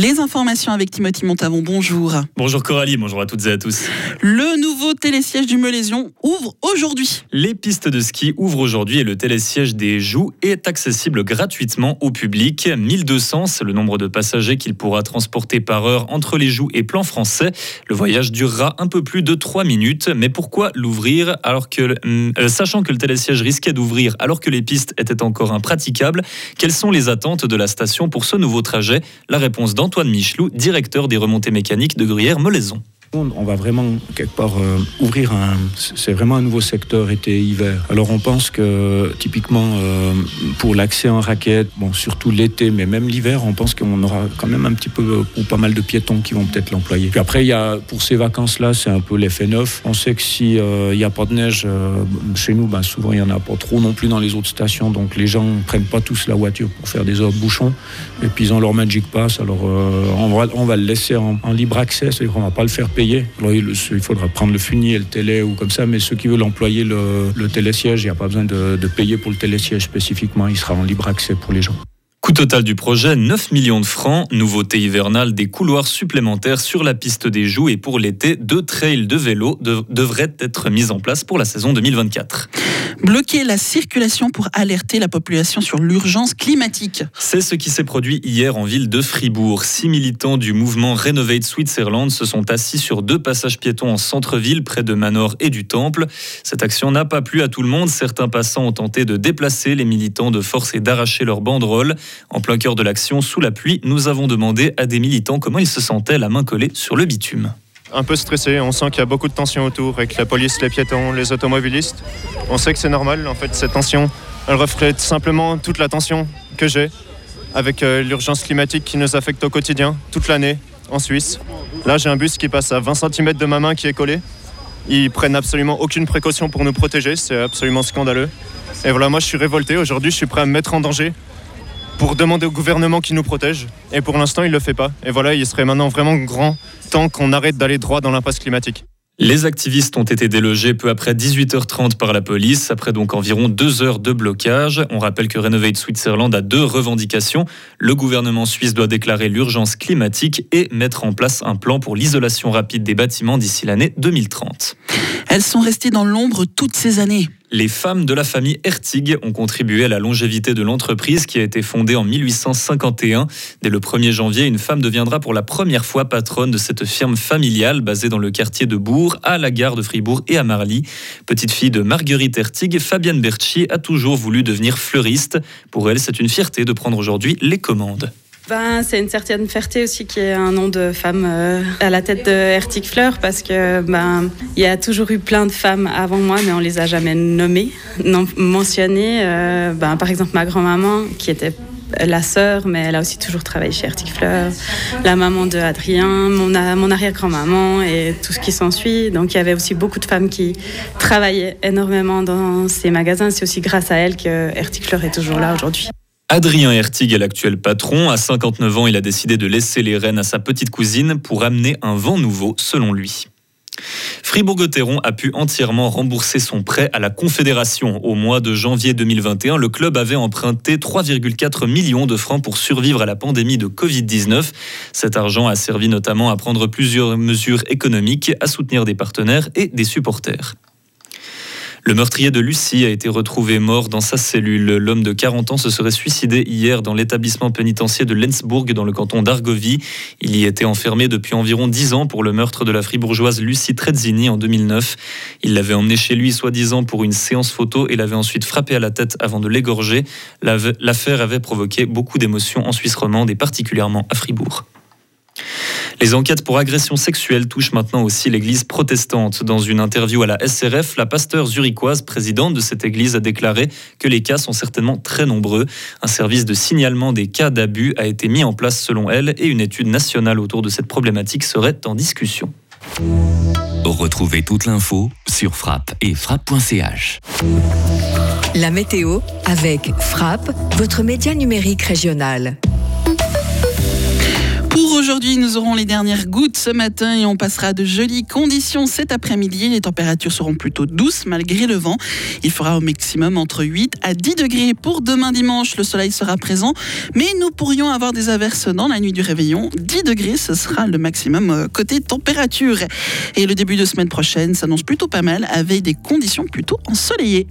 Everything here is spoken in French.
Les informations avec Timothy Montavon, bonjour. Bonjour Coralie, bonjour à toutes et à tous. Le nouveau télésiège du Meulésion ouvre aujourd'hui. Les pistes de ski ouvrent aujourd'hui et le télésiège des Joues est accessible gratuitement au public. 1200, c'est le nombre de passagers qu'il pourra transporter par heure entre les Joues et plan français. Le voyage durera un peu plus de 3 minutes. Mais pourquoi l'ouvrir alors que, euh, sachant que le télésiège risquait d'ouvrir alors que les pistes étaient encore impraticables? Quelles sont les attentes de la station pour ce nouveau trajet? La réponse d'Antoine Michelou, directeur des remontées mécaniques de Gruyère-Molaison. On va vraiment quelque part euh, ouvrir un. C'est vraiment un nouveau secteur été-hiver. Alors on pense que typiquement euh, pour l'accès en raquette, bon surtout l'été, mais même l'hiver, on pense qu'on aura quand même un petit peu ou pas mal de piétons qui vont peut-être l'employer. Puis après il y a pour ces vacances-là, c'est un peu l'effet neuf. On sait que si euh, il n'y a pas de neige chez nous, ben, souvent il y en a pas trop non plus dans les autres stations, donc les gens ne prennent pas tous la voiture pour faire des heures de bouchons. Et puis ils ont leur Magic Pass, alors on va, le laisser en, en libre accès, c'est-à-dire qu'on va pas le faire il faudra prendre le fumier, le télé ou comme ça, mais ceux qui veulent employer le, télésiège, il n'y a pas besoin de, de payer pour le télésiège spécifiquement, il sera en libre accès pour les gens. Total du projet, 9 millions de francs. Nouveauté hivernale, des couloirs supplémentaires sur la piste des Joues et pour l'été, deux trails de vélo devraient être mis en place pour la saison 2024. Bloquer la circulation pour alerter la population sur l'urgence climatique. C'est ce qui s'est produit hier en ville de Fribourg. Six militants du mouvement Renovate Switzerland se sont assis sur deux passages piétons en centre-ville, près de Manor et du Temple. Cette action n'a pas plu à tout le monde. Certains passants ont tenté de déplacer les militants de force et d'arracher leurs banderoles. En plein cœur de l'action, sous la pluie, nous avons demandé à des militants comment ils se sentaient la main collée sur le bitume. Un peu stressé, on sent qu'il y a beaucoup de tension autour avec la police, les piétons, les automobilistes. On sait que c'est normal, en fait, cette tension, elle reflète simplement toute la tension que j'ai avec euh, l'urgence climatique qui nous affecte au quotidien, toute l'année, en Suisse. Là, j'ai un bus qui passe à 20 cm de ma main qui est collé. Ils prennent absolument aucune précaution pour nous protéger, c'est absolument scandaleux. Et voilà, moi je suis révolté, aujourd'hui je suis prêt à me mettre en danger pour demander au gouvernement qui nous protège. Et pour l'instant, il ne le fait pas. Et voilà, il serait maintenant vraiment grand temps qu'on arrête d'aller droit dans l'impasse climatique. Les activistes ont été délogés peu après 18h30 par la police, après donc environ deux heures de blocage. On rappelle que Renovate Switzerland a deux revendications. Le gouvernement suisse doit déclarer l'urgence climatique et mettre en place un plan pour l'isolation rapide des bâtiments d'ici l'année 2030. Elles sont restées dans l'ombre toutes ces années. Les femmes de la famille Ertig ont contribué à la longévité de l'entreprise qui a été fondée en 1851. Dès le 1er janvier, une femme deviendra pour la première fois patronne de cette firme familiale basée dans le quartier de Bourg, à la gare de Fribourg et à Marly. Petite fille de Marguerite Ertig, Fabienne Berchi a toujours voulu devenir fleuriste. Pour elle, c'est une fierté de prendre aujourd'hui les commandes. Ben, c'est une certaine fierté aussi qu'il y ait un nom de femme euh, à la tête de Ertic Fleur parce que ben il y a toujours eu plein de femmes avant moi mais on les a jamais nommées, non mentionnées. Euh, ben, par exemple ma grand-maman qui était la sœur, mais elle a aussi toujours travaillé chez Ertic Fleur, la maman de Adrien, mon, arrière-grand-maman et tout ce qui s'ensuit. Donc il y avait aussi beaucoup de femmes qui travaillaient énormément dans ces magasins. C'est aussi grâce à elles que Ertic Fleur est toujours là aujourd'hui. Adrien Hertig est l'actuel patron. À 59 ans, il a décidé de laisser les rênes à sa petite cousine pour amener un vent nouveau, selon lui. Fribourg-Gotteron a pu entièrement rembourser son prêt à la Confédération. Au mois de janvier 2021, le club avait emprunté 3,4 millions de francs pour survivre à la pandémie de Covid-19. Cet argent a servi notamment à prendre plusieurs mesures économiques, à soutenir des partenaires et des supporters. Le meurtrier de Lucie a été retrouvé mort dans sa cellule. L'homme de 40 ans se serait suicidé hier dans l'établissement pénitentiaire de Lensbourg dans le canton d'Argovie. Il y était enfermé depuis environ 10 ans pour le meurtre de la fribourgeoise Lucie Trezzini en 2009. Il l'avait emmené chez lui soi-disant pour une séance photo et l'avait ensuite frappé à la tête avant de l'égorger. L'affaire avait provoqué beaucoup d'émotions en Suisse romande et particulièrement à Fribourg. Les enquêtes pour agression sexuelle touchent maintenant aussi l'église protestante. Dans une interview à la SRF, la pasteur zurichoise, présidente de cette église, a déclaré que les cas sont certainement très nombreux. Un service de signalement des cas d'abus a été mis en place selon elle et une étude nationale autour de cette problématique serait en discussion. Retrouvez toute l'info sur frappe et frappe.ch. La météo avec Frappe, votre média numérique régional. Aujourd'hui, nous aurons les dernières gouttes ce matin et on passera de jolies conditions cet après-midi. Les températures seront plutôt douces malgré le vent. Il fera au maximum entre 8 à 10 degrés pour demain dimanche. Le soleil sera présent, mais nous pourrions avoir des averses dans la nuit du réveillon. 10 degrés, ce sera le maximum euh, côté température. Et le début de semaine prochaine s'annonce plutôt pas mal avec des conditions plutôt ensoleillées.